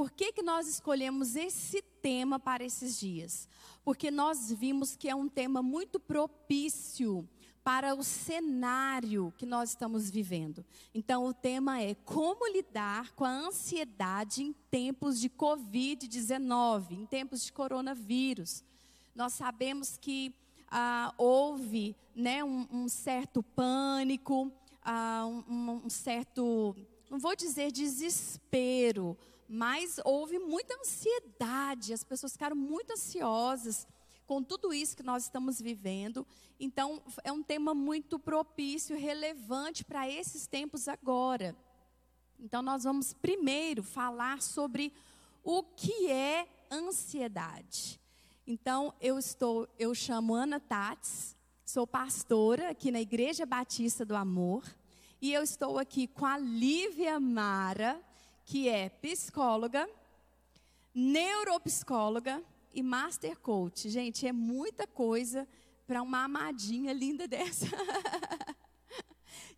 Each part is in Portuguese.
por que, que nós escolhemos esse tema para esses dias? Porque nós vimos que é um tema muito propício para o cenário que nós estamos vivendo. Então, o tema é como lidar com a ansiedade em tempos de Covid-19, em tempos de coronavírus. Nós sabemos que ah, houve né, um, um, certo pânico, ah, um, um certo, não vou dizer desespero, mas houve muita ansiedade, as pessoas ficaram muito ansiosas com tudo isso que nós estamos vivendo. Então, é um tema muito propício, relevante para esses tempos agora. Então, nós vamos primeiro falar sobre o que é ansiedade. Então, eu estou, eu chamo Ana Tats, sou pastora aqui na Igreja Batista do Amor, e eu estou aqui com a Lívia Mara, que é psicóloga, neuropsicóloga e master coach. Gente, é muita coisa para uma amadinha linda dessa.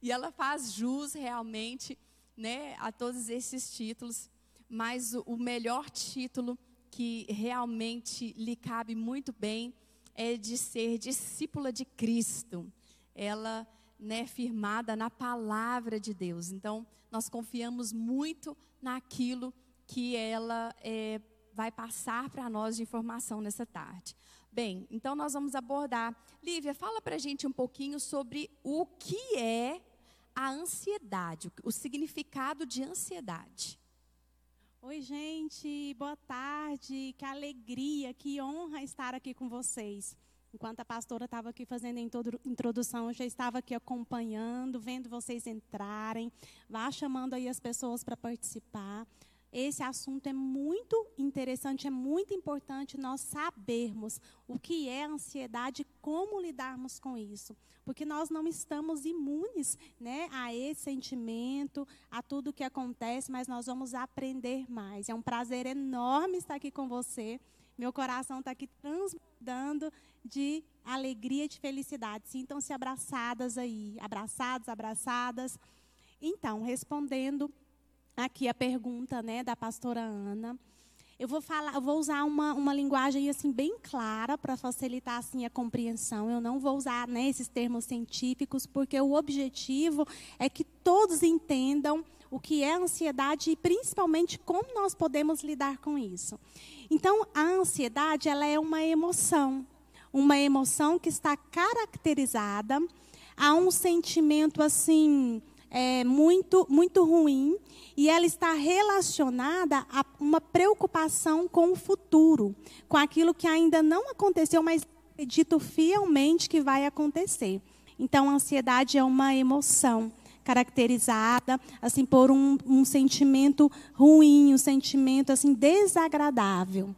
e ela faz jus realmente, né, a todos esses títulos, mas o, melhor título que realmente lhe cabe muito bem é de ser discípula de Cristo. Ela, né, firmada na palavra de Deus. Então, nós confiamos muito naquilo que ela é, vai passar para nós de informação nessa tarde. Bem, então nós vamos abordar. Lívia, fala para a gente um pouquinho sobre o que é a ansiedade, o significado de ansiedade. Oi, gente, boa tarde, que alegria, que honra estar aqui com vocês. Enquanto a pastora estava aqui fazendo a introdução, eu já estava aqui acompanhando, vendo vocês entrarem, vá chamando aí as pessoas para participar esse assunto é muito interessante, é muito importante nós sabermos o que é ansiedade como lidarmos com isso. Porque nós não estamos imunes né, a esse sentimento, a tudo que acontece, mas nós vamos aprender mais. É um prazer enorme estar aqui com você. Meu coração está aqui transbordando de alegria de felicidade. Sintam-se abraçadas aí, abraçados, abraçadas. Então, respondendo aqui a pergunta né, da pastora Ana. Eu vou falar, eu vou usar uma, uma linguagem assim bem clara para facilitar assim a compreensão. Eu não vou usar né, esses termos científicos porque o objetivo é que todos entendam o que é ansiedade e principalmente como nós podemos lidar com isso. Então, a ansiedade ela é uma emoção, uma emoção que está caracterizada a um sentimento assim é, muito muito ruim e ela está relacionada a uma preocupação com o futuro, com aquilo que ainda não aconteceu, mas acredito fielmente que vai acontecer. Então, a ansiedade é uma emoção caracterizada assim por um, um sentimento ruim, um sentimento assim desagradável.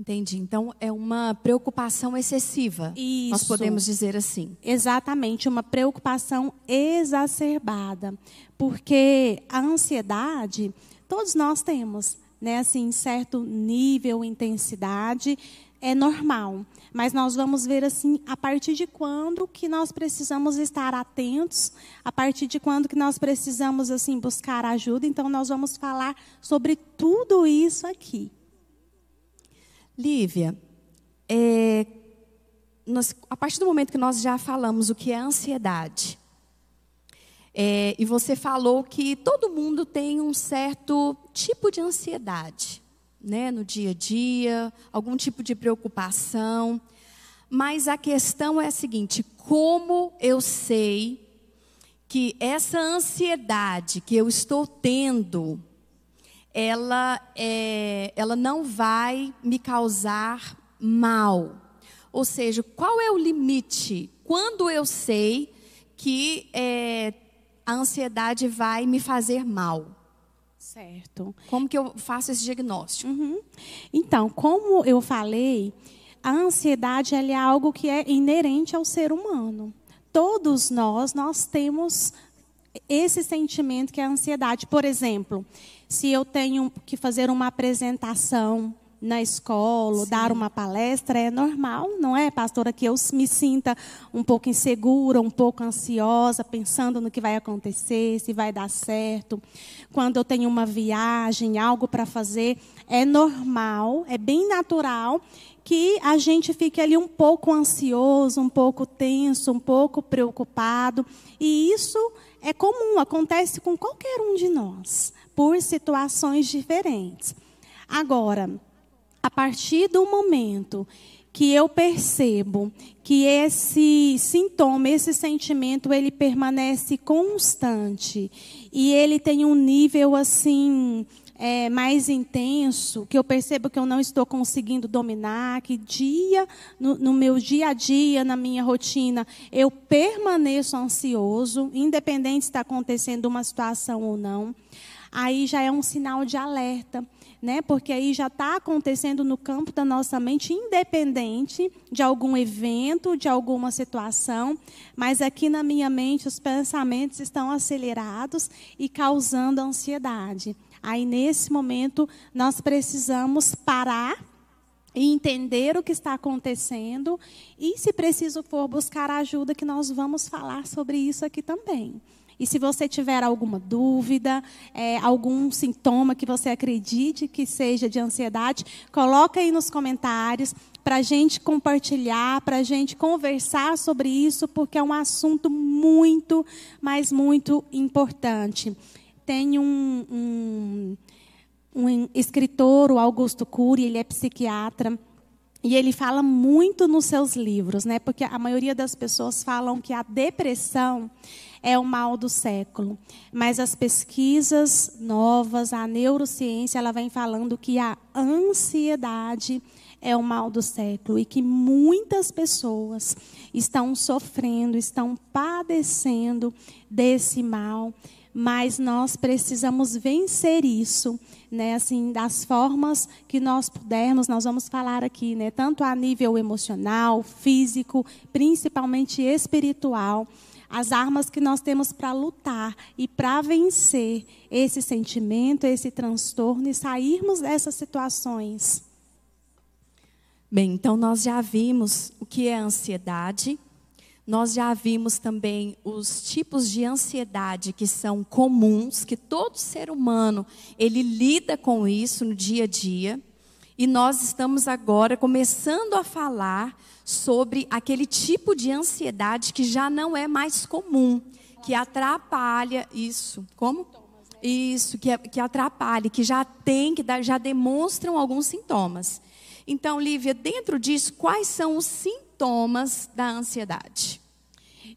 Entendi. Então é uma preocupação excessiva. Isso. Nós podemos dizer assim. Exatamente, uma preocupação exacerbada, porque a ansiedade todos nós temos, né, assim, certo nível, intensidade, é normal. Mas nós vamos ver assim a partir de quando que nós precisamos estar atentos, a partir de quando que nós precisamos assim buscar ajuda. Então nós vamos falar sobre tudo isso aqui. Lívia, é, nós, a partir do momento que nós já falamos o que é ansiedade, é, e você falou que todo mundo tem um certo tipo de ansiedade, né, no dia a dia, algum tipo de preocupação, mas a questão é a seguinte: como eu sei que essa ansiedade que eu estou tendo, ela, é, ela não vai me causar mal. Ou seja, qual é o limite? Quando eu sei que é, a ansiedade vai me fazer mal? Certo. Como que eu faço esse diagnóstico? Uhum. Então, como eu falei, a ansiedade é algo que é inerente ao ser humano. Todos nós, nós temos esse sentimento que é a ansiedade. Por exemplo, se eu tenho que fazer uma apresentação, na escola, Sim. dar uma palestra, é normal, não é, pastora, que eu me sinta um pouco insegura, um pouco ansiosa, pensando no que vai acontecer, se vai dar certo. Quando eu tenho uma viagem, algo para fazer, é normal, é bem natural que a gente fique ali um pouco ansioso, um pouco tenso, um pouco preocupado. E isso é comum, acontece com qualquer um de nós, por situações diferentes. Agora, a partir do momento que eu percebo que esse sintoma, esse sentimento, ele permanece constante e ele tem um nível assim é, mais intenso, que eu percebo que eu não estou conseguindo dominar, que dia no, no meu dia a dia, na minha rotina, eu permaneço ansioso, independente se está acontecendo uma situação ou não, aí já é um sinal de alerta né? Porque aí já está acontecendo no campo da nossa mente, independente de algum evento, de alguma situação, mas aqui na minha mente os pensamentos estão acelerados e causando ansiedade. Aí nesse momento nós precisamos parar e entender o que está acontecendo e, se preciso for, buscar ajuda, que nós vamos falar sobre isso aqui também. E se você tiver alguma dúvida, é, algum sintoma que você acredite que seja de ansiedade, coloca aí nos comentários para a gente compartilhar, para a gente conversar sobre isso, porque é um assunto muito, mas muito importante. Tem um, um, um escritor, o Augusto Cury, ele é psiquiatra. E ele fala muito nos seus livros, né? Porque a maioria das pessoas falam que a depressão é o mal do século. Mas as pesquisas novas, a neurociência, ela vem falando que a ansiedade é o mal do século e que muitas pessoas estão sofrendo, estão padecendo desse mal, mas nós precisamos vencer isso, né? Assim, das formas que nós pudermos, nós vamos falar aqui, né? Tanto a nível emocional, físico, principalmente espiritual as armas que nós temos para lutar e para vencer esse sentimento, esse transtorno e sairmos dessas situações. Bem, então nós já vimos o que é ansiedade, nós já vimos também os tipos de ansiedade que são comuns, que todo ser humano ele lida com isso no dia a dia. E nós estamos agora começando a falar sobre aquele tipo de ansiedade que já não é mais comum, que atrapalha isso. Como? Isso, que, é, que atrapalha, que já tem, que já demonstram alguns sintomas. Então, Lívia, dentro disso, quais são os sintomas da ansiedade?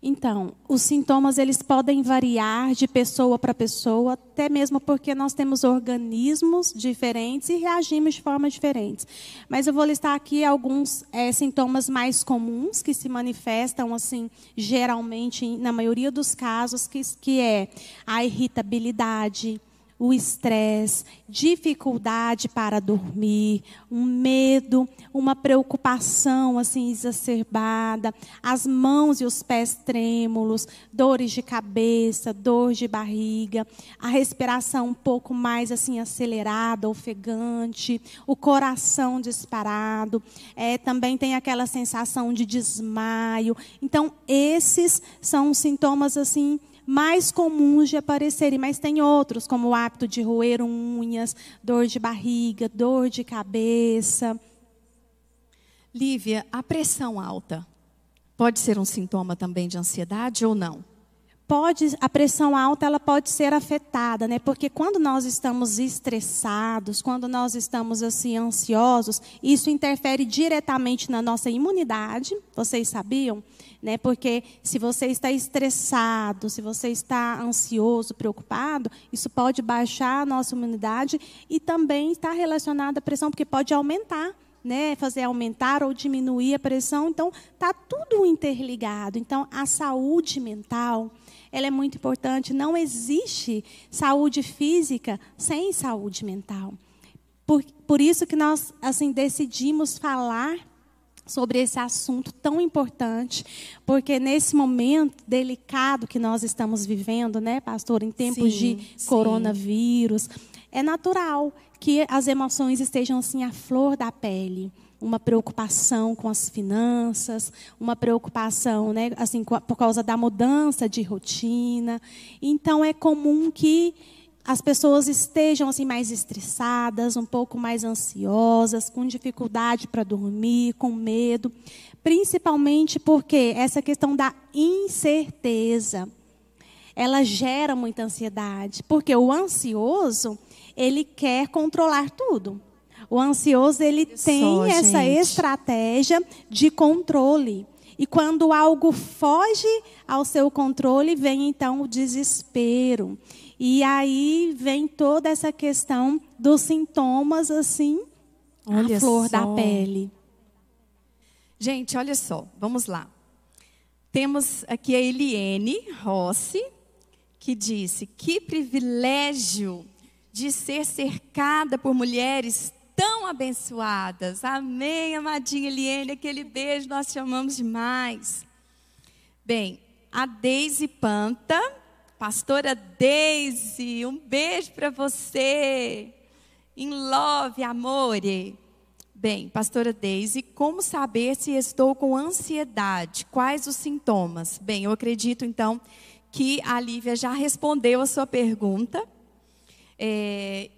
Então, os sintomas eles podem variar de pessoa para pessoa, até mesmo porque nós temos organismos diferentes e reagimos de formas diferentes. Mas eu vou listar aqui alguns é, sintomas mais comuns que se manifestam assim, geralmente, na maioria dos casos, que, que é a irritabilidade, o estresse, dificuldade para dormir, um medo, uma preocupação assim exacerbada, as mãos e os pés trêmulos, dores de cabeça, dor de barriga, a respiração um pouco mais assim acelerada, ofegante, o coração disparado, é, também tem aquela sensação de desmaio. Então esses são sintomas assim mais comuns de aparecerem, mas tem outros, como o hábito de roer unhas, dor de barriga, dor de cabeça. Lívia, a pressão alta pode ser um sintoma também de ansiedade ou não? Pode, a pressão alta ela pode ser afetada, né? Porque quando nós estamos estressados, quando nós estamos assim ansiosos, isso interfere diretamente na nossa imunidade. Vocês sabiam? Né? Porque se você está estressado, se você está ansioso, preocupado, isso pode baixar a nossa imunidade e também está relacionado à pressão, porque pode aumentar. Né, fazer aumentar ou diminuir a pressão, então está tudo interligado. Então a saúde mental, ela é muito importante. Não existe saúde física sem saúde mental. Por, por isso que nós assim decidimos falar sobre esse assunto tão importante, porque nesse momento delicado que nós estamos vivendo, né, pastor, em tempos sim, de sim. coronavírus, é natural que as emoções estejam assim à flor da pele. Uma preocupação com as finanças, uma preocupação, né, assim, por causa da mudança de rotina. Então é comum que as pessoas estejam assim mais estressadas, um pouco mais ansiosas, com dificuldade para dormir, com medo, principalmente porque essa questão da incerteza, ela gera muita ansiedade, porque o ansioso, ele quer controlar tudo. O ansioso, ele tem essa gente. estratégia de controle. E quando algo foge ao seu controle, vem então o desespero. E aí vem toda essa questão dos sintomas, assim, olha a flor só. da pele. Gente, olha só, vamos lá. Temos aqui a Eliene Rossi, que disse: Que privilégio de ser cercada por mulheres tão abençoadas. Amém, amadinha Eliene, aquele beijo nós te amamos demais. Bem, a Deise Panta Pastora Deise, um beijo para você. In love, amore. Bem, pastora Deise, como saber se estou com ansiedade? Quais os sintomas? Bem, eu acredito então que a Lívia já respondeu a sua pergunta. É,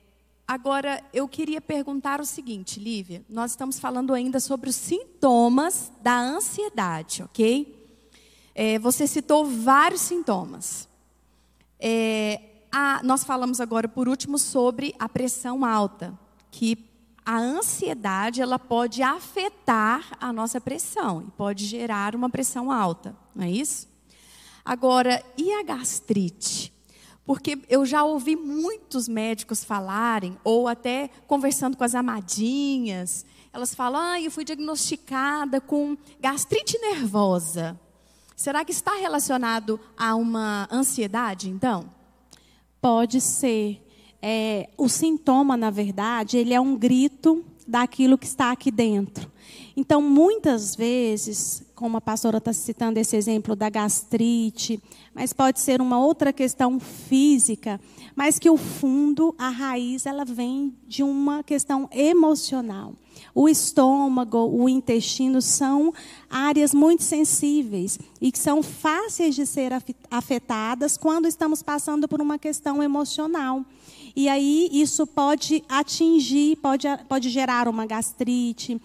agora, eu queria perguntar o seguinte, Lívia: nós estamos falando ainda sobre os sintomas da ansiedade, ok? É, você citou vários sintomas. É, a, nós falamos agora, por último, sobre a pressão alta, que a ansiedade ela pode afetar a nossa pressão e pode gerar uma pressão alta, não é isso? Agora, e a gastrite? Porque eu já ouvi muitos médicos falarem, ou até conversando com as amadinhas, elas falam: ah, eu fui diagnosticada com gastrite nervosa. Será que está relacionado a uma ansiedade, então? Pode ser. É, o sintoma, na verdade, ele é um grito daquilo que está aqui dentro. Então, muitas vezes, como a pastora está citando esse exemplo da gastrite, mas pode ser uma outra questão física, mas que o fundo, a raiz, ela vem de uma questão emocional. O estômago, o intestino são áreas muito sensíveis e que são fáceis de ser afetadas quando estamos passando por uma questão emocional. E aí isso pode atingir, pode, pode gerar uma gastrite,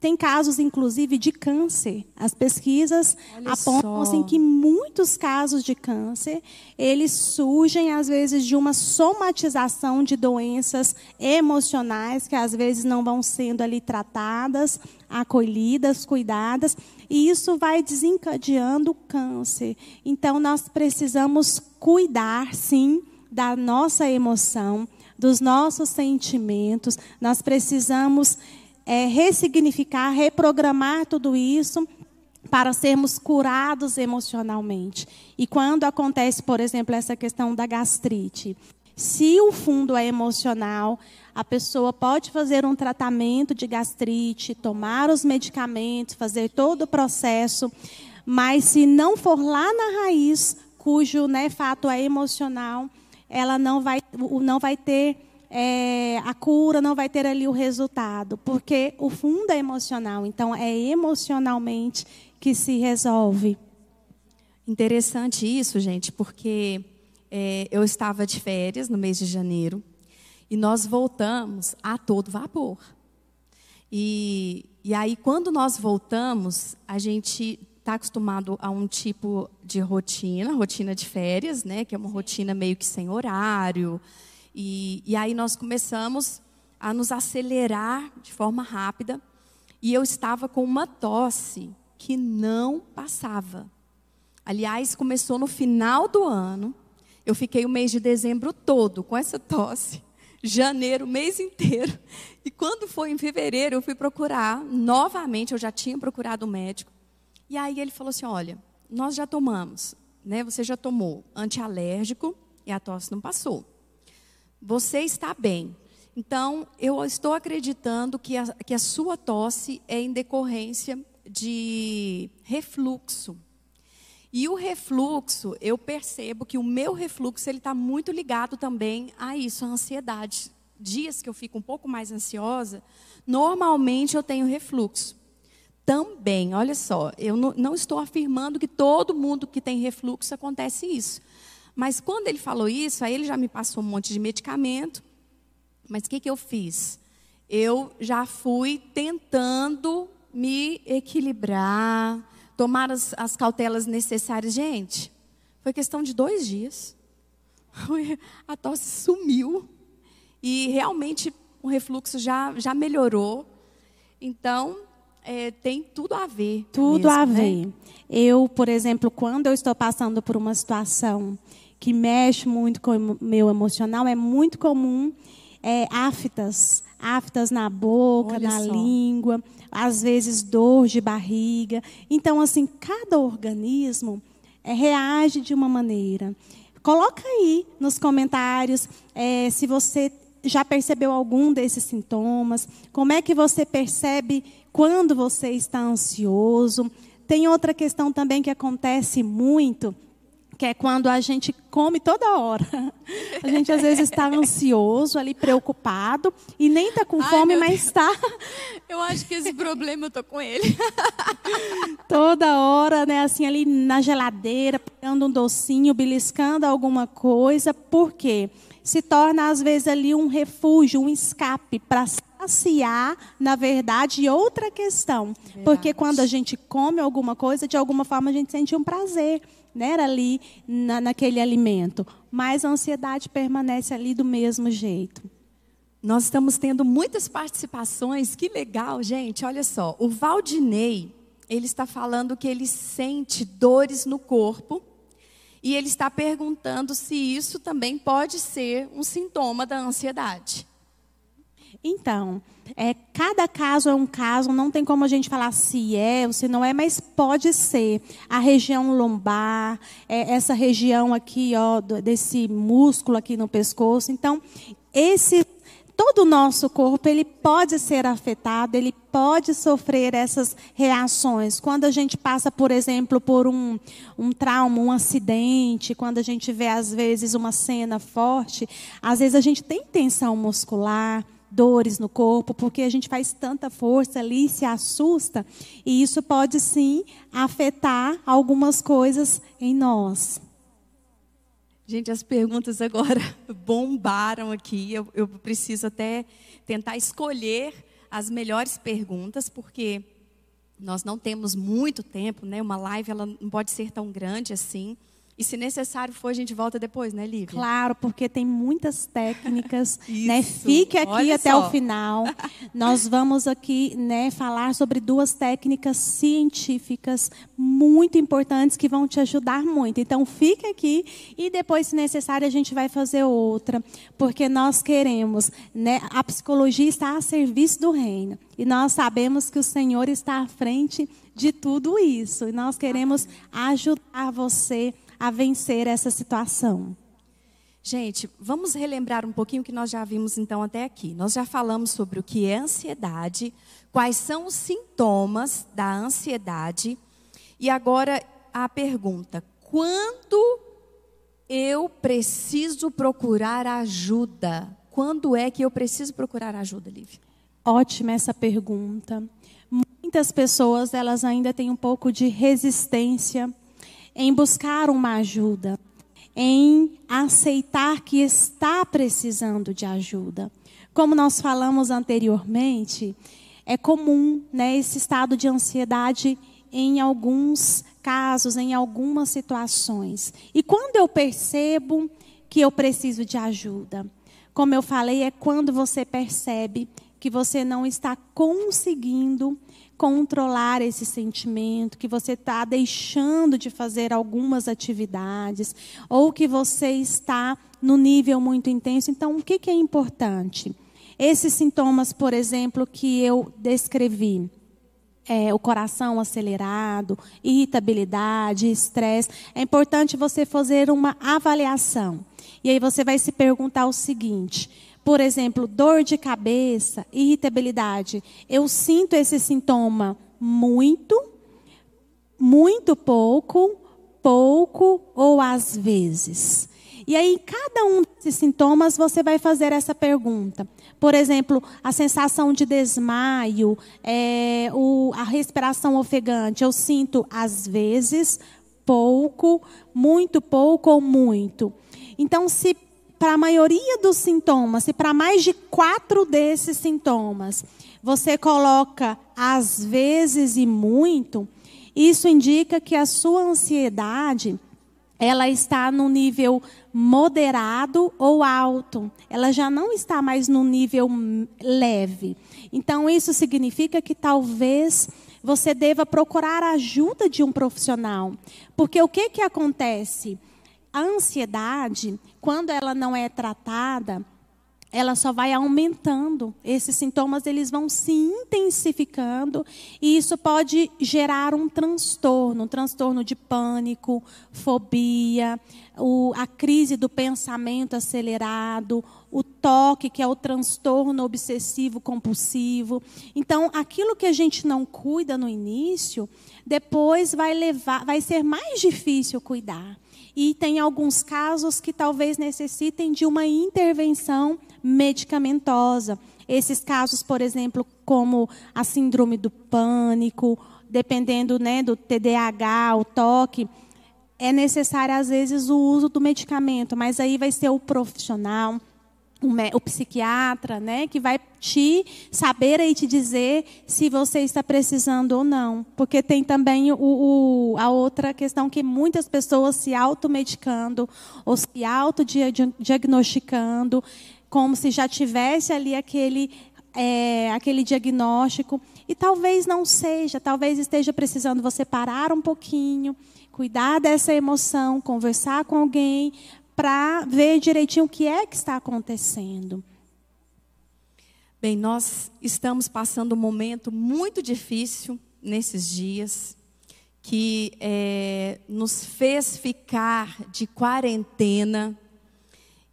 tem casos, inclusive, de câncer. As pesquisas Olha apontam assim, que muitos casos de câncer, eles surgem, às vezes, de uma somatização de doenças emocionais, que às vezes não vão sendo ali tratadas, acolhidas, cuidadas, e isso vai desencadeando o câncer. Então, nós precisamos cuidar, sim, da nossa emoção, dos nossos sentimentos, nós precisamos é, ressignificar, reprogramar tudo isso para sermos curados emocionalmente. E quando acontece, por exemplo, essa questão da gastrite, se o fundo é emocional, a pessoa pode fazer um tratamento de gastrite, tomar os medicamentos, fazer todo o processo, mas se não for lá na raiz, cujo né, fato é emocional, ela não vai, não vai ter é, a cura não vai ter ali o resultado, porque o fundo é emocional, então é emocionalmente que se resolve. Interessante isso, gente, porque é, eu estava de férias no mês de janeiro e nós voltamos a todo vapor. E, e aí, quando nós voltamos, a gente está acostumado a um tipo de rotina, rotina de férias, né, que é uma rotina meio que sem horário, e, e aí nós começamos a nos acelerar de forma rápida. E eu estava com uma tosse que não passava. Aliás, começou no final do ano. Eu fiquei o mês de dezembro todo com essa tosse. Janeiro, mês inteiro. E quando foi em fevereiro, eu fui procurar novamente. Eu já tinha procurado o um médico. E aí ele falou assim: Olha, nós já tomamos, né? Você já tomou antialérgico e a tosse não passou. Você está bem. Então, eu estou acreditando que a, que a sua tosse é em decorrência de refluxo. E o refluxo, eu percebo que o meu refluxo ele está muito ligado também a isso, a ansiedade. Dias que eu fico um pouco mais ansiosa, normalmente eu tenho refluxo. Também, olha só, eu não, não estou afirmando que todo mundo que tem refluxo acontece isso. Mas quando ele falou isso, aí ele já me passou um monte de medicamento. Mas o que, que eu fiz? Eu já fui tentando me equilibrar, tomar as, as cautelas necessárias. Gente, foi questão de dois dias. A tosse sumiu. E realmente o refluxo já, já melhorou. Então, é, tem tudo a ver. Tudo mesmo, a né? ver. Eu, por exemplo, quando eu estou passando por uma situação que mexe muito com o meu emocional, é muito comum é, aftas, aftas na boca, Olha na só. língua, às vezes dor de barriga. Então, assim, cada organismo é, reage de uma maneira. Coloca aí nos comentários é, se você já percebeu algum desses sintomas, como é que você percebe quando você está ansioso. Tem outra questão também que acontece muito, que é quando a gente come toda hora. A gente às vezes está ansioso, ali preocupado e nem está com Ai, fome, meu mas está Eu acho que esse problema eu tô com ele. toda hora, né, assim ali na geladeira, pegando um docinho, beliscando alguma coisa. Por quê? Se torna às vezes ali um refúgio, um escape para saciar, na verdade, outra questão. Porque Verdade. quando a gente come alguma coisa, de alguma forma a gente sente um prazer, né, ali na, naquele alimento. Mas a ansiedade permanece ali do mesmo jeito. Nós estamos tendo muitas participações, que legal, gente. Olha só, o Valdinei, ele está falando que ele sente dores no corpo e ele está perguntando se isso também pode ser um sintoma da ansiedade. Então, é, cada caso é um caso, não tem como a gente falar se é ou se não é, mas pode ser. A região lombar, é, essa região aqui, ó, desse músculo aqui no pescoço. Então, esse todo o nosso corpo ele pode ser afetado, ele pode sofrer essas reações. Quando a gente passa, por exemplo, por um, um trauma, um acidente, quando a gente vê às vezes uma cena forte, às vezes a gente tem tensão muscular, dores no corpo, porque a gente faz tanta força ali, se assusta, e isso pode sim afetar algumas coisas em nós. Gente, as perguntas agora bombaram aqui. Eu, eu preciso até tentar escolher as melhores perguntas, porque nós não temos muito tempo, né? Uma live ela não pode ser tão grande assim. E se necessário for, a gente volta depois, né, Lívia? Claro, porque tem muitas técnicas, né? Fique aqui até só. o final. Nós vamos aqui, né, falar sobre duas técnicas científicas muito importantes que vão te ajudar muito. Então, fique aqui e depois, se necessário, a gente vai fazer outra, porque nós queremos, né? A psicologia está a serviço do reino e nós sabemos que o Senhor está à frente de tudo isso e nós queremos ajudar você a vencer essa situação. Gente, vamos relembrar um pouquinho o que nós já vimos então até aqui. Nós já falamos sobre o que é ansiedade, quais são os sintomas da ansiedade. E agora a pergunta: quando eu preciso procurar ajuda? Quando é que eu preciso procurar ajuda, Lívia? Ótima essa pergunta. Muitas pessoas elas ainda têm um pouco de resistência em buscar uma ajuda, em aceitar que está precisando de ajuda. Como nós falamos anteriormente, é comum né, esse estado de ansiedade em alguns casos, em algumas situações. E quando eu percebo que eu preciso de ajuda, como eu falei, é quando você percebe que você não está conseguindo controlar esse sentimento, que você está deixando de fazer algumas atividades, ou que você está no nível muito intenso. Então, o que, que é importante? Esses sintomas, por exemplo, que eu descrevi, é, o coração acelerado, irritabilidade, estresse, é importante você fazer uma avaliação. E aí você vai se perguntar o seguinte: por exemplo, dor de cabeça, irritabilidade. Eu sinto esse sintoma muito, muito pouco, pouco ou às vezes? E aí, em cada um desses sintomas, você vai fazer essa pergunta. Por exemplo, a sensação de desmaio, é, o, a respiração ofegante, eu sinto às vezes, pouco, muito pouco ou muito. Então, se para a maioria dos sintomas, se para mais de quatro desses sintomas você coloca às vezes e muito, isso indica que a sua ansiedade ela está no nível moderado ou alto. Ela já não está mais no nível leve. Então, isso significa que talvez você deva procurar a ajuda de um profissional. Porque o que, que acontece? A ansiedade, quando ela não é tratada, ela só vai aumentando. Esses sintomas eles vão se intensificando e isso pode gerar um transtorno, um transtorno de pânico, fobia, o, a crise do pensamento acelerado, o toque, que é o transtorno obsessivo compulsivo. Então, aquilo que a gente não cuida no início, depois vai levar, vai ser mais difícil cuidar. E tem alguns casos que talvez necessitem de uma intervenção medicamentosa. Esses casos, por exemplo, como a síndrome do pânico, dependendo né, do TDAH, o toque, é necessário, às vezes, o uso do medicamento, mas aí vai ser o profissional, o, psiquiatra, né, que vai te saber e te dizer se você está precisando ou não. Porque tem também o, o, a outra questão que muitas pessoas se automedicando ou se autodiagnosticando como se já tivesse ali aquele, é, aquele diagnóstico. E talvez não seja, talvez esteja precisando você parar um pouquinho, cuidar dessa emoção, conversar com alguém, para ver direitinho o que é que está acontecendo. Bem, nós estamos passando um momento muito difícil nesses dias, que é, nos fez ficar de quarentena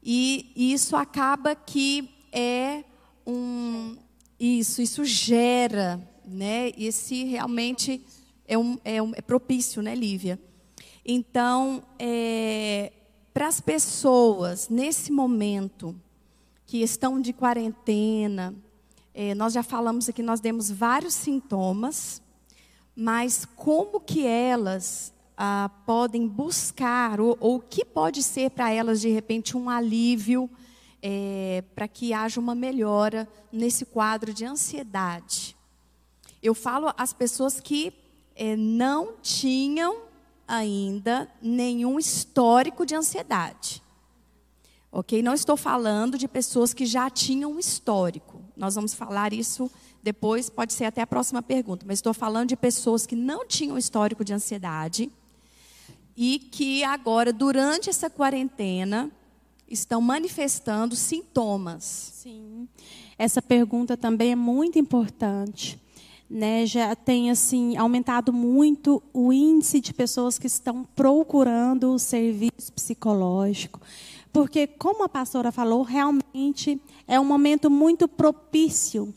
e isso acaba que é um. Isso, isso gera, né? Esse realmente é, um, é, um, é propício, né, Lívia? Então, é, para as pessoas nesse momento que estão de quarentena, é, nós já falamos aqui, nós demos vários sintomas, mas como que elas ah, podem buscar, ou, o que pode ser para elas, de repente, um alívio é, para que haja uma melhora nesse quadro de ansiedade. Eu falo às pessoas que é, não tinham ainda nenhum histórico de ansiedade. Ok? Não estou falando de pessoas que já tinham um histórico. Nós vamos falar isso depois, pode ser até a próxima pergunta. Mas estou falando de pessoas que não tinham histórico de ansiedade e que agora, durante essa quarentena, estão manifestando sintomas. Sim. Essa pergunta também é muito importante. Né, já tem assim aumentado muito o índice de pessoas que estão procurando o serviço psicológico, porque como a pastora falou, realmente é um momento muito propício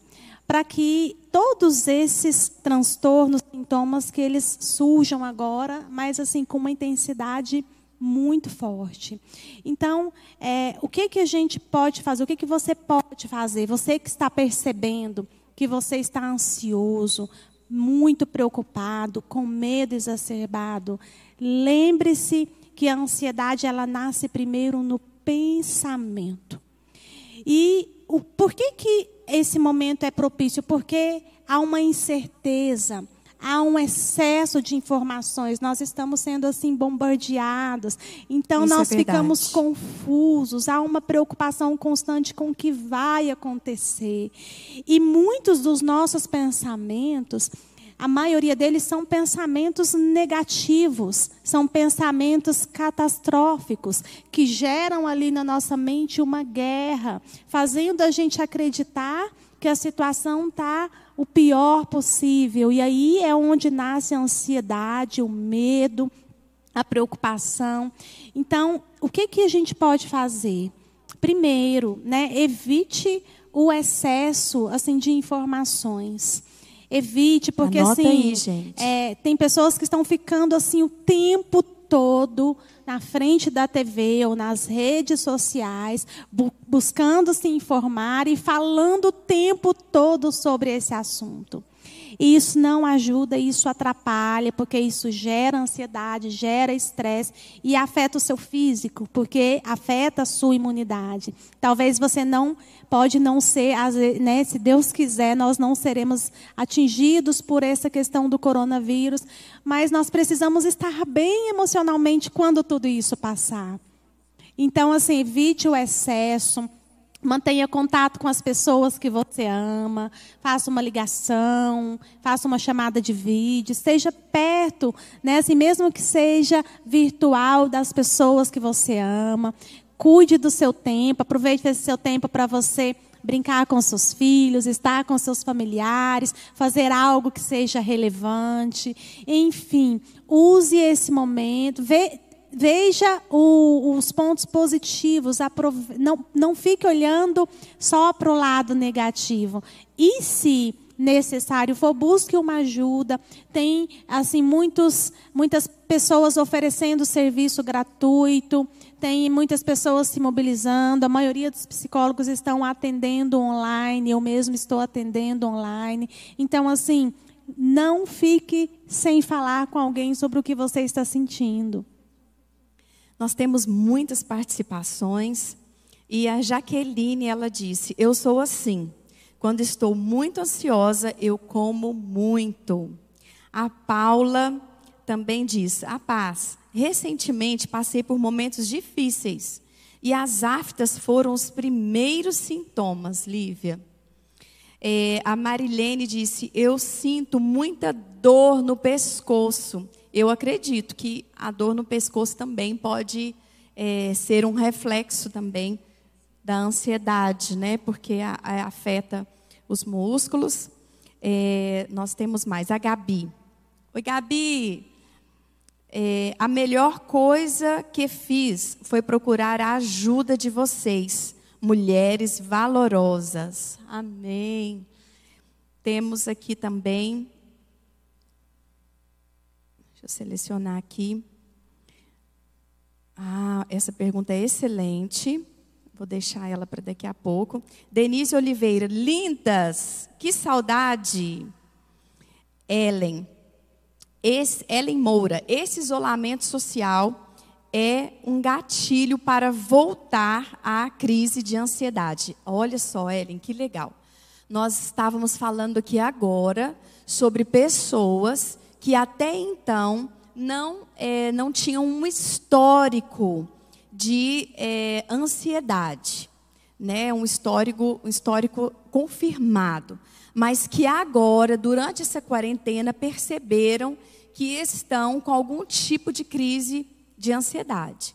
para que todos esses transtornos, sintomas que eles surjam agora, mas assim com uma intensidade muito forte. Então, é, o que que a gente pode fazer? O que que você pode fazer? Você que está percebendo que você está ansioso, muito preocupado, com medo exacerbado, lembre-se que a ansiedade ela nasce primeiro no pensamento. E o, por que que esse momento é propício? Porque há uma incerteza, há um excesso de informações, nós estamos sendo assim bombardeados, então Isso nós é ficamos confusos, há uma preocupação constante com o que vai acontecer. E muitos dos nossos pensamentos, a maioria deles são pensamentos negativos, são pensamentos catastróficos, que geram ali na nossa mente uma guerra, fazendo a gente acreditar que a situação está o pior possível. E aí é onde nasce a ansiedade, o medo, a preocupação. Então, o que, que a gente pode fazer? Primeiro, né, evite o excesso assim de informações. Evite, porque Anota assim, aí. É, tem pessoas que estão ficando assim o tempo todo na frente da TV ou nas redes sociais, bu buscando se informar e falando o tempo todo sobre esse assunto. E isso não ajuda, isso atrapalha, porque isso gera ansiedade, gera estresse e afeta o seu físico, porque afeta a sua imunidade. Talvez você não pode não ser, né, se Deus quiser, nós não seremos atingidos por essa questão do coronavírus, mas nós precisamos estar bem emocionalmente quando tudo isso passar. Então, assim, evite o excesso Mantenha contato com as pessoas que você ama, faça uma ligação, faça uma chamada de vídeo, esteja perto, né, assim, mesmo que seja virtual, das pessoas que você ama. Cuide do seu tempo, aproveite esse seu tempo para você brincar com seus filhos, estar com seus familiares, fazer algo que seja relevante. Enfim, use esse momento, vê, veja o, os pontos positivos, não, não fique olhando só para o lado negativo. E se necessário for, busque uma ajuda. Tem assim muitos, muitas pessoas oferecendo serviço gratuito, tem muitas pessoas se mobilizando. A maioria dos psicólogos estão atendendo online, eu mesmo estou atendendo online. Então, assim, não fique sem falar com alguém sobre o que você está sentindo. Nós temos muitas participações e a Jaqueline ela disse: "Eu sou assim. Quando estou muito ansiosa, eu como muito." A Paula também diz: "A paz. Recentemente passei por momentos difíceis e as aftas foram os primeiros sintomas, Lívia." É, a Marilene disse: Eu sinto muita dor no pescoço eu acredito que a dor no pescoço também pode é, ser um reflexo também da ansiedade, né? Porque a, a, afeta os músculos. É, nós temos mais a Gabi. Oi, Gabi. É, a melhor coisa que fiz foi procurar a ajuda de vocês, mulheres valorosas. Amém. Temos aqui também Deixa eu selecionar aqui. Ah, essa pergunta é excelente. Vou deixar ela para daqui a pouco. Denise Oliveira, lindas, que saudade. Ellen, esse, Ellen Moura, esse isolamento social é um gatilho para voltar à crise de ansiedade. Olha só, Ellen, que legal. Nós estávamos falando aqui agora sobre pessoas que até então não, é, não tinham um histórico de é, ansiedade, né? um, histórico, um histórico confirmado, mas que agora, durante essa quarentena, perceberam que estão com algum tipo de crise de ansiedade.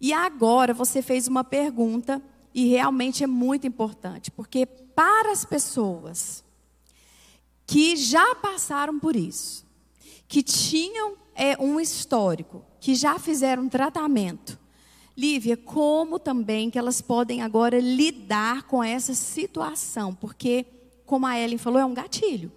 E agora você fez uma pergunta e realmente é muito importante, porque para as pessoas que já passaram por isso, que tinham é, um histórico, que já fizeram tratamento. Lívia, como também que elas podem agora lidar com essa situação? Porque, como a Ellen falou, é um gatilho.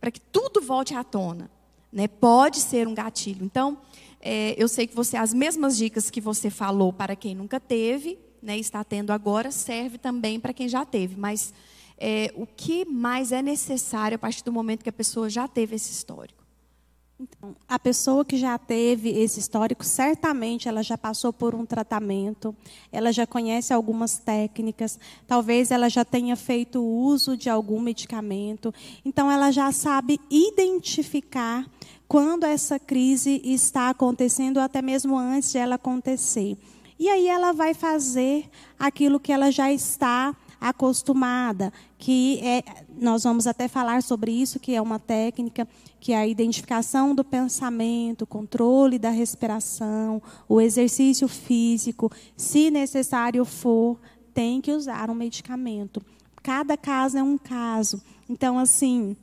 Para que tudo volte à tona. Né? Pode ser um gatilho. Então, é, eu sei que você, as mesmas dicas que você falou para quem nunca teve, né, está tendo agora, serve também para quem já teve. Mas é, o que mais é necessário a partir do momento que a pessoa já teve esse histórico? Então, a pessoa que já teve esse histórico, certamente ela já passou por um tratamento, ela já conhece algumas técnicas, talvez ela já tenha feito uso de algum medicamento, então ela já sabe identificar quando essa crise está acontecendo, até mesmo antes de ela acontecer. E aí ela vai fazer aquilo que ela já está acostumada, que é, nós vamos até falar sobre isso, que é uma técnica que é a identificação do pensamento, controle da respiração, o exercício físico, se necessário for, tem que usar um medicamento. Cada caso é um caso. Então, assim,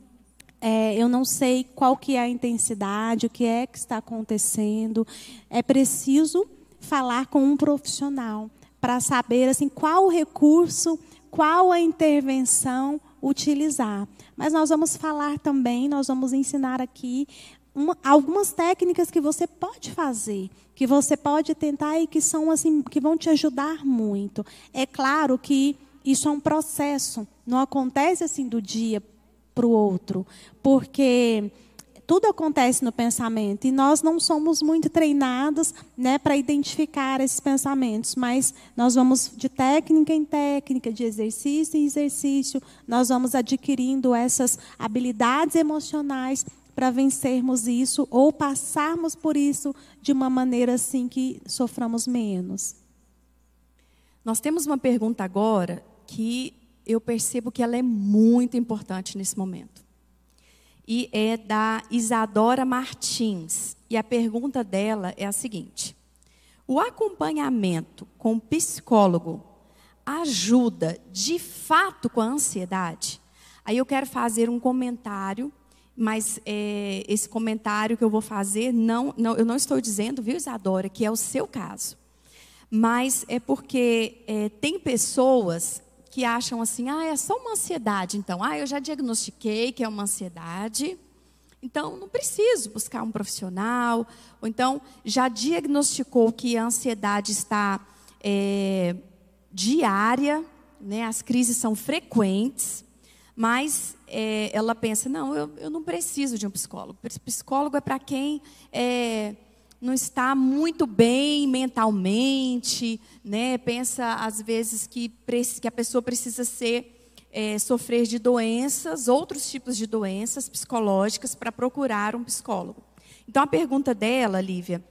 é, eu não sei qual que é a intensidade, o que é que está acontecendo. É preciso falar com um profissional para saber assim qual o recurso, qual a intervenção utilizar. Mas nós vamos falar também, nós vamos ensinar aqui uma, algumas técnicas que você pode fazer, que você pode tentar e que são assim, que vão te ajudar muito. É claro que isso é um processo, não acontece assim do dia para o outro, porque tudo acontece no pensamento e nós não somos muito treinados né, para identificar esses pensamentos, mas nós vamos de técnica em técnica, de exercício em exercício, nós vamos adquirindo essas habilidades emocionais para vencermos isso ou passarmos por isso de uma maneira assim que soframos menos. Nós temos uma pergunta agora que eu percebo que ela é muito importante nesse momento e é da Isadora Martins. E a pergunta dela é a seguinte: O acompanhamento com psicólogo ajuda de fato com a ansiedade? Aí eu quero fazer um comentário, mas é, esse comentário que eu vou fazer, não, não, eu não estou dizendo, viu, Isadora, que é o seu caso. Mas é porque é, tem pessoas que acham assim, ah, é só uma ansiedade, então, ah, eu já diagnostiquei que é uma ansiedade, então não preciso buscar um profissional, ou então já diagnosticou que a ansiedade está é, diária, né, as crises são frequentes, mas é, ela pensa, não, eu, eu não preciso de um psicólogo, psicólogo é para quem é, não está muito bem mentalmente, né? pensa às vezes que, que a pessoa precisa ser é, sofrer de doenças, outros tipos de doenças psicológicas para procurar um psicólogo. Então a pergunta dela, Lívia,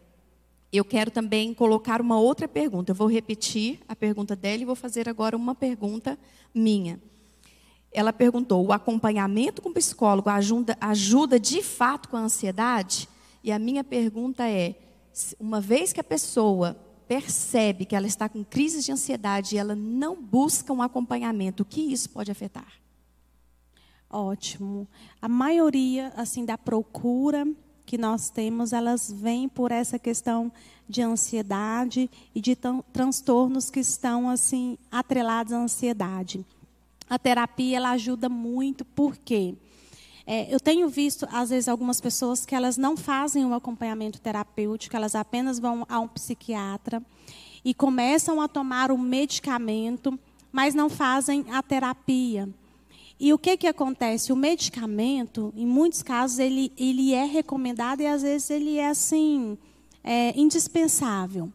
eu quero também colocar uma outra pergunta. Eu vou repetir a pergunta dela e vou fazer agora uma pergunta minha. Ela perguntou: o acompanhamento com psicólogo ajuda, ajuda de fato com a ansiedade? E a minha pergunta é: uma vez que a pessoa percebe que ela está com crises de ansiedade e ela não busca um acompanhamento, o que isso pode afetar? Ótimo. A maioria assim da procura que nós temos, elas vêm por essa questão de ansiedade e de transtornos que estão assim atrelados à ansiedade. A terapia ela ajuda muito porque quê? É, eu tenho visto, às vezes, algumas pessoas que elas não fazem um acompanhamento terapêutico, elas apenas vão a um psiquiatra e começam a tomar o medicamento, mas não fazem a terapia. E o que, que acontece? O medicamento, em muitos casos, ele, ele é recomendado e às vezes ele é assim, é, indispensável.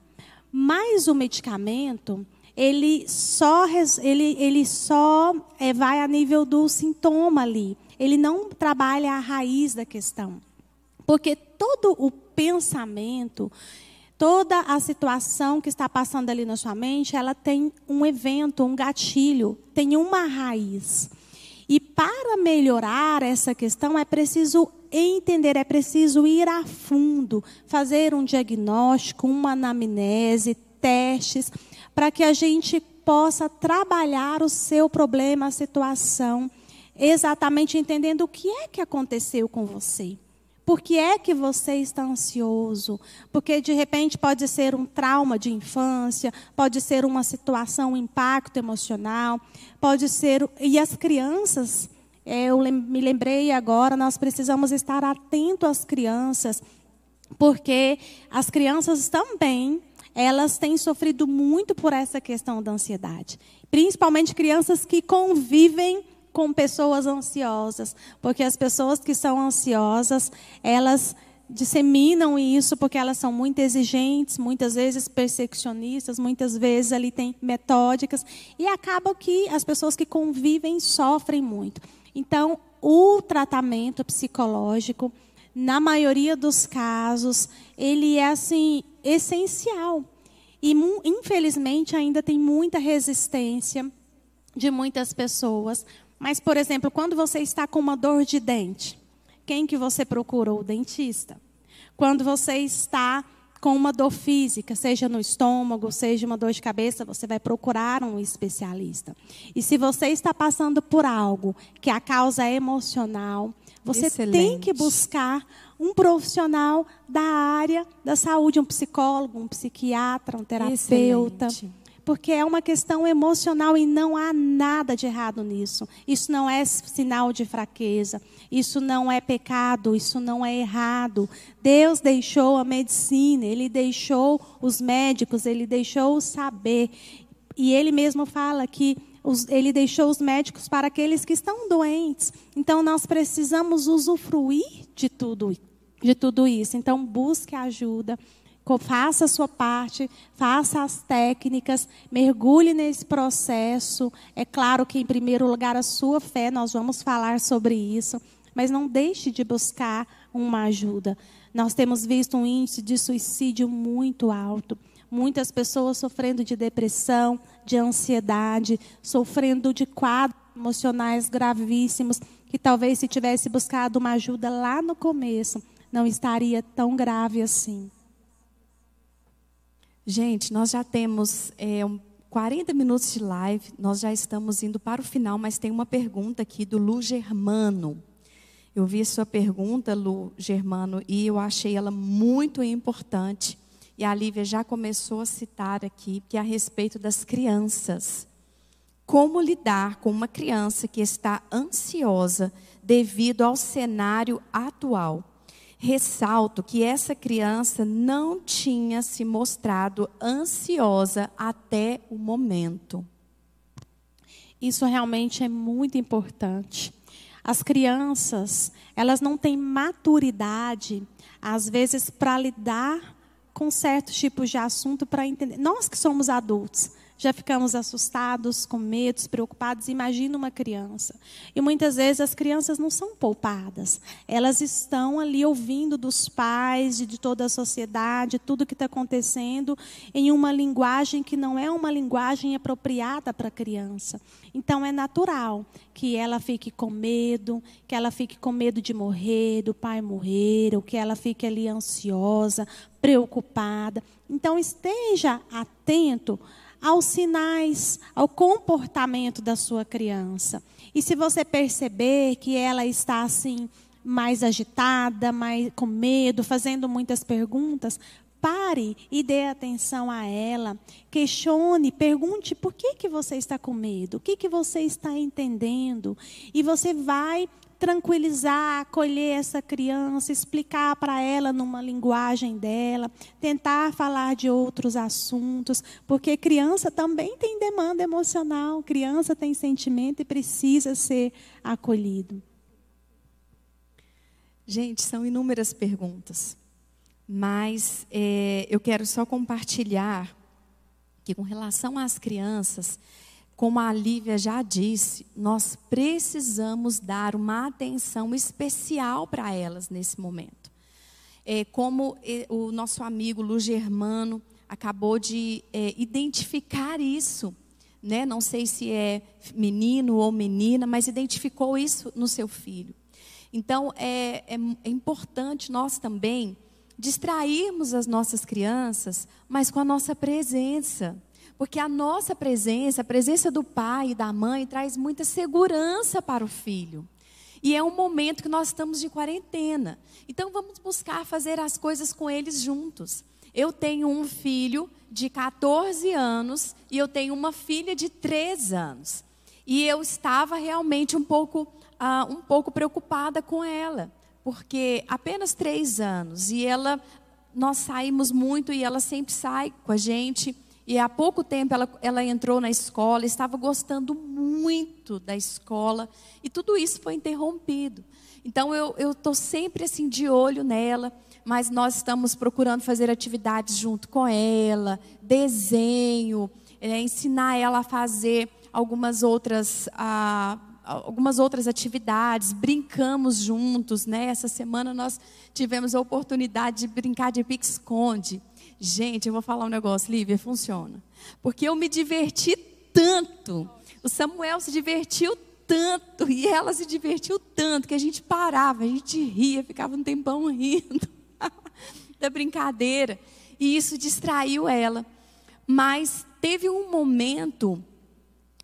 Mas o medicamento, ele só, ele, ele só é, vai a nível do sintoma ali ele não trabalha a raiz da questão. Porque todo o pensamento, toda a situação que está passando ali na sua mente, ela tem um evento, um gatilho, tem uma raiz. E para melhorar essa questão é preciso entender, é preciso ir a fundo, fazer um diagnóstico, uma anamnese, testes, para que a gente possa trabalhar o seu problema, a situação exatamente entendendo o que é que aconteceu com você. Por que é que você está ansioso? Porque de repente pode ser um trauma de infância, pode ser uma situação, um impacto emocional, pode ser. E as crianças, é, eu me lembrei agora, nós precisamos estar atentos às crianças, porque as crianças também elas têm sofrido muito por essa questão da ansiedade. Principalmente crianças que convivem com pessoas ansiosas, porque as pessoas que são ansiosas, elas disseminam isso porque elas são muito exigentes, muitas vezes perfeccionistas, muitas vezes ali tem metódicas e acaba que as pessoas que convivem sofrem muito. Então, o tratamento psicológico, na maioria dos casos, ele é assim essencial. E infelizmente ainda tem muita resistência de muitas pessoas mas, por exemplo, quando você está com uma dor de dente, quem que você procura? O dentista. Quando você está com uma dor física, seja no estômago, seja uma dor de cabeça, você vai procurar um especialista. E se você está passando por algo que a causa é emocional, você Excelente. tem que buscar um profissional da área da saúde, um psicólogo, um psiquiatra, um terapeuta. Excelente porque é uma questão emocional e não há nada de errado nisso. Isso não é sinal de fraqueza, isso não é pecado, isso não é errado. Deus deixou a medicina, ele deixou os médicos, ele deixou o saber. E ele mesmo fala que ele deixou os médicos para aqueles que estão doentes. Então nós precisamos usufruir de tudo, de tudo isso. Então busque ajuda, faça a sua parte, faça as técnicas, mergulhe nesse processo. É claro que em primeiro lugar a sua fé, nós vamos falar sobre isso, mas não deixe de buscar uma ajuda. Nós temos visto um índice de suicídio muito alto muitas pessoas sofrendo de depressão, de ansiedade, sofrendo de quadros emocionais gravíssimos, que talvez se tivesse buscado uma ajuda lá no começo, não estaria tão grave assim. Gente, nós já temos é, 40 minutos de live, nós já estamos indo para o final, mas tem uma pergunta aqui do Lu Germano. Eu vi sua pergunta, Lu Germano, e eu achei ela muito importante. E a Lívia já começou a citar aqui, que é a respeito das crianças. Como lidar com uma criança que está ansiosa devido ao cenário atual? Ressalto que essa criança não tinha se mostrado ansiosa até o momento. Isso realmente é muito importante. As crianças, elas não têm maturidade, às vezes, para lidar com certos tipos de assunto para entender. Nós que somos adultos, já ficamos assustados, com medos, preocupados. Imagina uma criança. E muitas vezes as crianças não são poupadas. Elas estão ali ouvindo dos pais, de toda a sociedade, tudo que está acontecendo, em uma linguagem que não é uma linguagem apropriada para a criança. Então é natural que ela fique com medo, que ela fique com medo de morrer, do pai morrer, ou que ela fique ali ansiosa, preocupada. Então esteja atento aos sinais, ao comportamento da sua criança. E se você perceber que ela está assim mais agitada, mais com medo, fazendo muitas perguntas, pare e dê atenção a ela. Questione, pergunte por que, que você está com medo, o que, que você está entendendo. E você vai tranquilizar, acolher essa criança, explicar para ela numa linguagem dela, tentar falar de outros assuntos, porque criança também tem demanda emocional, criança tem sentimento e precisa ser acolhido. Gente, são inúmeras perguntas, mas é, eu quero só compartilhar que, com relação às crianças, como a Lívia já disse, nós precisamos dar uma atenção especial para elas nesse momento. É, como é, o nosso amigo Lu Germano acabou de é, identificar isso, né? não sei se é menino ou menina, mas identificou isso no seu filho. Então, é, é, é importante nós também distrairmos as nossas crianças, mas com a nossa presença. Porque a nossa presença, a presença do pai e da mãe, traz muita segurança para o filho. E é um momento que nós estamos de quarentena. Então vamos buscar fazer as coisas com eles juntos. Eu tenho um filho de 14 anos e eu tenho uma filha de 3 anos. E eu estava realmente um pouco, uh, um pouco preocupada com ela, porque apenas três anos e ela, nós saímos muito e ela sempre sai com a gente. E há pouco tempo ela, ela entrou na escola, estava gostando muito da escola, e tudo isso foi interrompido. Então eu estou sempre assim de olho nela, mas nós estamos procurando fazer atividades junto com ela, desenho, é, ensinar ela a fazer algumas outras. A, algumas outras atividades, brincamos juntos, né? Essa semana nós tivemos a oportunidade de brincar de pique-esconde. Gente, eu vou falar um negócio, Lívia, funciona. Porque eu me diverti tanto. O Samuel se divertiu tanto e ela se divertiu tanto que a gente parava, a gente ria, ficava um tempão rindo da brincadeira. E isso distraiu ela. Mas teve um momento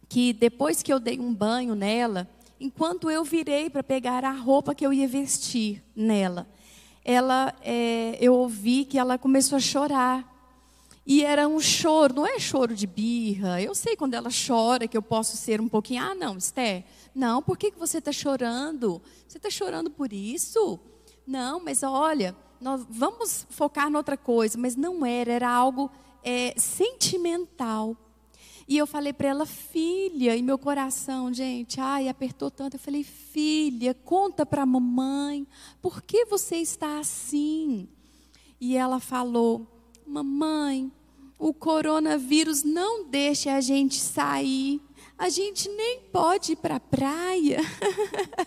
que depois que eu dei um banho nela, enquanto eu virei para pegar a roupa que eu ia vestir nela, ela, é, eu ouvi que ela começou a chorar. E era um choro, não é choro de birra. Eu sei quando ela chora que eu posso ser um pouquinho. Ah, não, Esther, não, por que, que você está chorando? Você está chorando por isso? Não, mas olha, nós vamos focar noutra coisa. Mas não era, era algo é, sentimental. E eu falei para ela, filha, e meu coração, gente, ai, apertou tanto. Eu falei, filha, conta para a mamãe, por que você está assim? E ela falou, mamãe, o coronavírus não deixa a gente sair. A gente nem pode ir para a praia.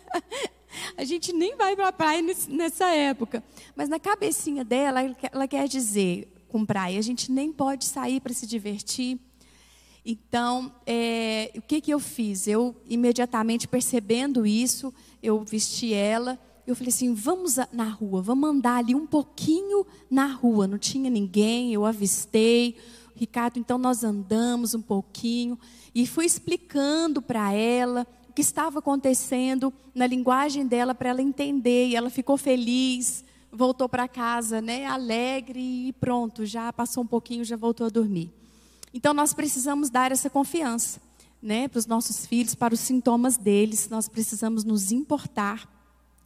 a gente nem vai para a praia nessa época. Mas na cabecinha dela, ela quer dizer com praia, a gente nem pode sair para se divertir. Então, é, o que, que eu fiz? Eu, imediatamente percebendo isso, eu vesti ela. Eu falei assim: vamos na rua, vamos andar ali um pouquinho na rua. Não tinha ninguém, eu avistei. Ricardo, então nós andamos um pouquinho e fui explicando para ela o que estava acontecendo na linguagem dela para ela entender. E ela ficou feliz, voltou para casa, né, alegre e pronto, já passou um pouquinho, já voltou a dormir. Então nós precisamos dar essa confiança, né, para os nossos filhos, para os sintomas deles. Nós precisamos nos importar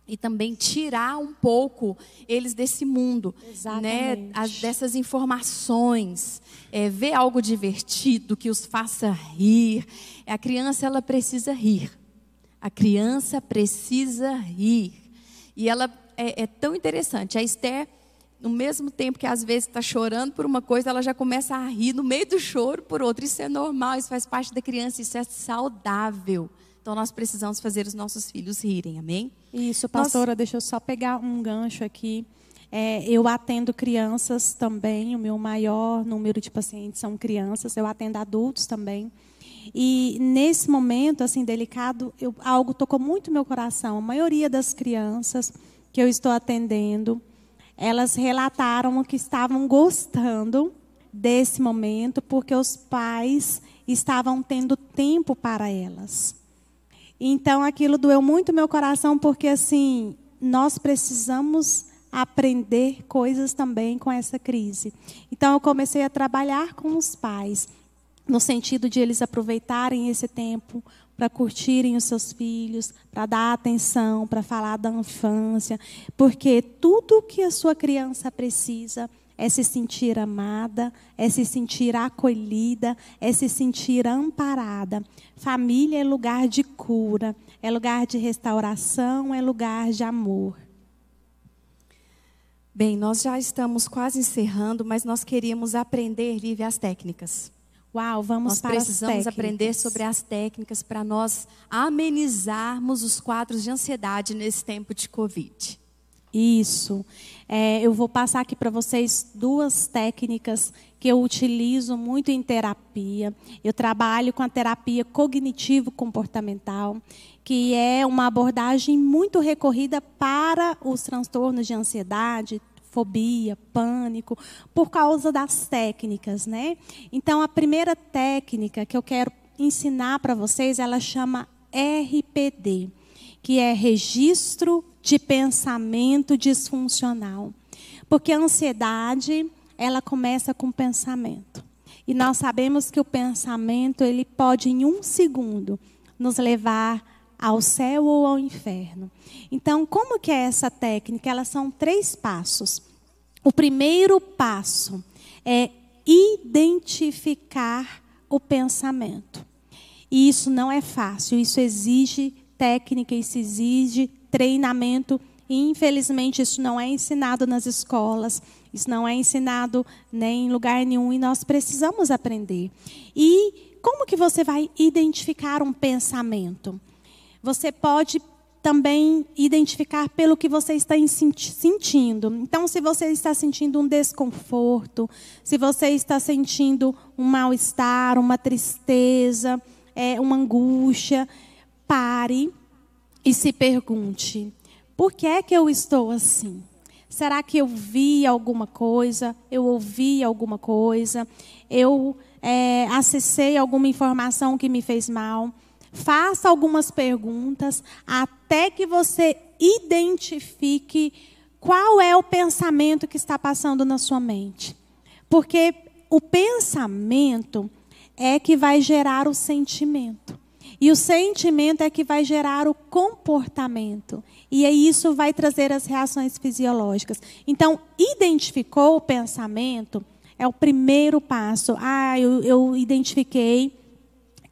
e também tirar um pouco eles desse mundo, né, as, dessas informações, é, ver algo divertido que os faça rir. A criança ela precisa rir, a criança precisa rir e ela é, é tão interessante. A Esther no mesmo tempo que às vezes está chorando por uma coisa, ela já começa a rir no meio do choro por outra. Isso é normal, isso faz parte da criança, isso é saudável. Então nós precisamos fazer os nossos filhos rirem, amém? Isso, pastora, nós... deixa eu só pegar um gancho aqui. É, eu atendo crianças também, o meu maior número de pacientes são crianças, eu atendo adultos também. E nesse momento, assim, delicado, eu, algo tocou muito meu coração. A maioria das crianças que eu estou atendendo, elas relataram que estavam gostando desse momento porque os pais estavam tendo tempo para elas. Então aquilo doeu muito meu coração porque assim, nós precisamos aprender coisas também com essa crise. Então eu comecei a trabalhar com os pais no sentido de eles aproveitarem esse tempo para curtirem os seus filhos, para dar atenção, para falar da infância, porque tudo que a sua criança precisa é se sentir amada, é se sentir acolhida, é se sentir amparada. Família é lugar de cura, é lugar de restauração, é lugar de amor. Bem, nós já estamos quase encerrando, mas nós queríamos aprender, Lívia, as técnicas. Uau, vamos nós precisamos aprender sobre as técnicas para nós amenizarmos os quadros de ansiedade nesse tempo de Covid. Isso. É, eu vou passar aqui para vocês duas técnicas que eu utilizo muito em terapia. Eu trabalho com a terapia cognitivo-comportamental, que é uma abordagem muito recorrida para os transtornos de ansiedade, fobia, pânico, por causa das técnicas, né? Então, a primeira técnica que eu quero ensinar para vocês, ela chama RPD, que é registro de pensamento disfuncional. Porque a ansiedade, ela começa com pensamento. E nós sabemos que o pensamento, ele pode em um segundo nos levar ao céu ou ao inferno. Então, como que é essa técnica? Elas são três passos. O primeiro passo é identificar o pensamento. E isso não é fácil, isso exige técnica, isso exige treinamento. E, infelizmente, isso não é ensinado nas escolas, isso não é ensinado nem em lugar nenhum, e nós precisamos aprender. E como que você vai identificar um pensamento? Você pode também identificar pelo que você está sentindo. Então, se você está sentindo um desconforto, se você está sentindo um mal-estar, uma tristeza, é, uma angústia, pare e se pergunte: por que é que eu estou assim? Será que eu vi alguma coisa? Eu ouvi alguma coisa? Eu é, acessei alguma informação que me fez mal? Faça algumas perguntas até que você identifique qual é o pensamento que está passando na sua mente. Porque o pensamento é que vai gerar o sentimento. E o sentimento é que vai gerar o comportamento. E aí isso vai trazer as reações fisiológicas. Então, identificou o pensamento, é o primeiro passo. Ah, eu, eu identifiquei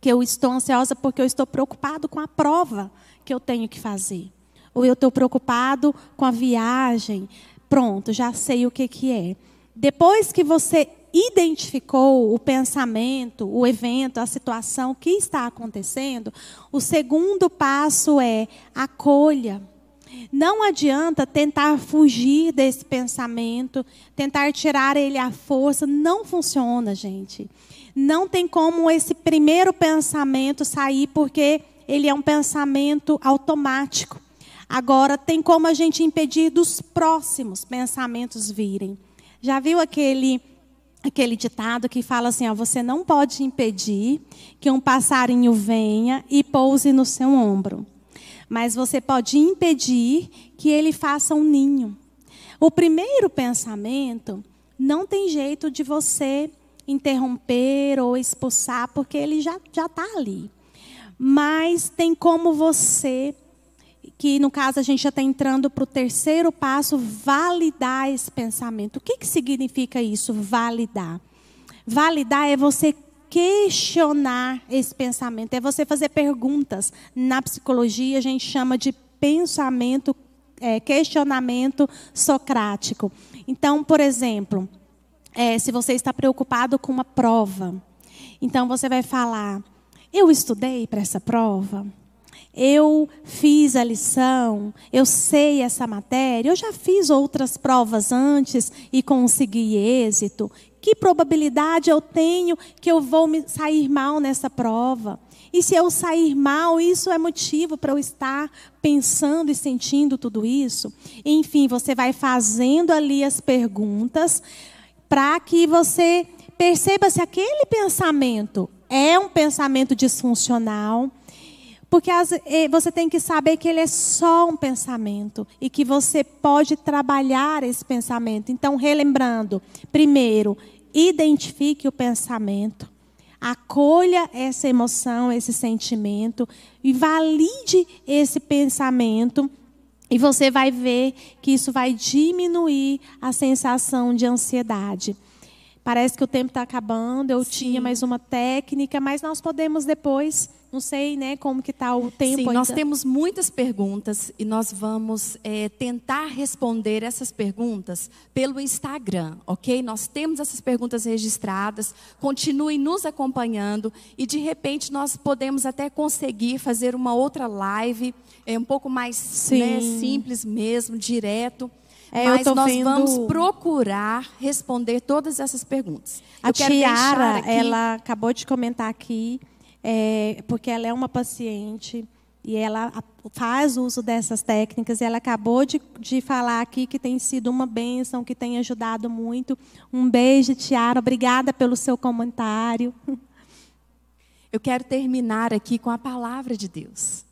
que eu estou ansiosa porque eu estou preocupado com a prova que eu tenho que fazer. Ou eu estou preocupado com a viagem. Pronto, já sei o que, que é. Depois que você identificou o pensamento, o evento, a situação que está acontecendo, o segundo passo é acolha. Não adianta tentar fugir desse pensamento, tentar tirar ele à força, não funciona, gente. Não tem como esse primeiro pensamento sair porque ele é um pensamento automático. Agora tem como a gente impedir dos próximos pensamentos virem. Já viu aquele aquele ditado que fala assim: ó, você não pode impedir que um passarinho venha e pouse no seu ombro, mas você pode impedir que ele faça um ninho. O primeiro pensamento não tem jeito de você interromper ou expulsar, porque ele já está ali. Mas tem como você que no caso a gente já está entrando para o terceiro passo, validar esse pensamento. O que, que significa isso, validar? Validar é você questionar esse pensamento, é você fazer perguntas. Na psicologia a gente chama de pensamento, é, questionamento socrático. Então, por exemplo, é, se você está preocupado com uma prova, então você vai falar: Eu estudei para essa prova? eu fiz a lição, eu sei essa matéria, eu já fiz outras provas antes e consegui êxito. Que probabilidade eu tenho que eu vou sair mal nessa prova? E se eu sair mal, isso é motivo para eu estar pensando e sentindo tudo isso? Enfim, você vai fazendo ali as perguntas para que você perceba se aquele pensamento é um pensamento disfuncional porque as, você tem que saber que ele é só um pensamento e que você pode trabalhar esse pensamento. Então, relembrando, primeiro, identifique o pensamento, acolha essa emoção, esse sentimento e valide esse pensamento. E você vai ver que isso vai diminuir a sensação de ansiedade. Parece que o tempo está acabando, eu Sim. tinha mais uma técnica, mas nós podemos depois não sei, né, como que está o tempo. Sim, ainda. nós temos muitas perguntas e nós vamos é, tentar responder essas perguntas pelo Instagram, ok? Nós temos essas perguntas registradas. Continuem nos acompanhando e de repente nós podemos até conseguir fazer uma outra live, é um pouco mais né, simples mesmo, direto. É, mas nós vendo... vamos procurar responder todas essas perguntas. A Tiara, ela acabou de comentar aqui é, porque ela é uma paciente e ela faz uso dessas técnicas. E ela acabou de, de falar aqui que tem sido uma bênção, que tem ajudado muito. Um beijo, Tiara. Obrigada pelo seu comentário. Eu quero terminar aqui com a palavra de Deus.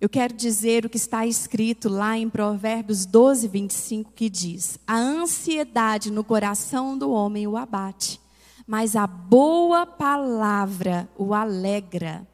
Eu quero dizer o que está escrito lá em Provérbios 12, 25, que diz: A ansiedade no coração do homem o abate, mas a boa palavra o alegra.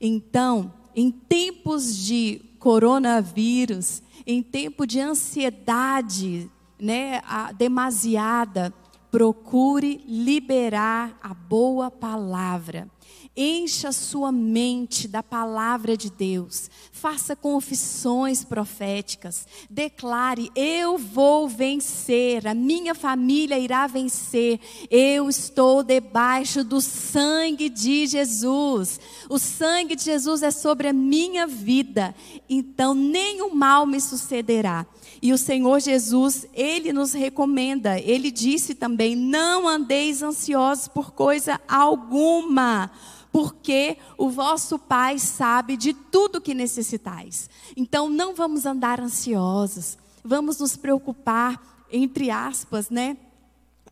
Então, em tempos de coronavírus, em tempo de ansiedade, né, demasiada, procure liberar a boa palavra. Encha sua mente da palavra de Deus. Faça confissões proféticas. Declare: Eu vou vencer. A minha família irá vencer. Eu estou debaixo do sangue de Jesus. O sangue de Jesus é sobre a minha vida. Então, nenhum mal me sucederá. E o Senhor Jesus, ele nos recomenda. Ele disse também: Não andeis ansiosos por coisa alguma porque o vosso Pai sabe de tudo que necessitais. Então não vamos andar ansiosos, vamos nos preocupar, entre aspas, né?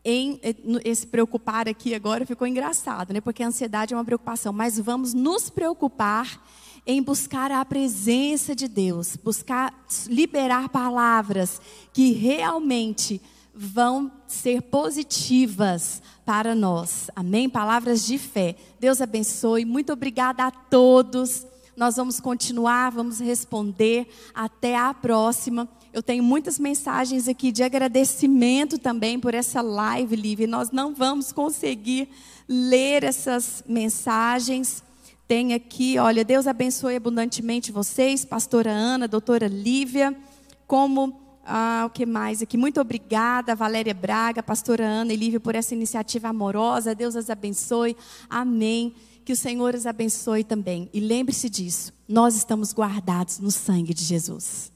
Em eh, esse preocupar aqui agora ficou engraçado, né? Porque a ansiedade é uma preocupação, mas vamos nos preocupar em buscar a presença de Deus, buscar liberar palavras que realmente vão ser positivas para nós. Amém? Palavras de fé. Deus abençoe. Muito obrigada a todos. Nós vamos continuar, vamos responder. Até a próxima. Eu tenho muitas mensagens aqui de agradecimento também por essa live, Lívia. Nós não vamos conseguir ler essas mensagens. Tem aqui, olha, Deus abençoe abundantemente vocês, pastora Ana, doutora Lívia, como ah, o que mais aqui? Muito obrigada, Valéria Braga, pastora Ana e Lívia, por essa iniciativa amorosa. Deus as abençoe. Amém. Que o Senhor os abençoe também. E lembre-se disso: nós estamos guardados no sangue de Jesus.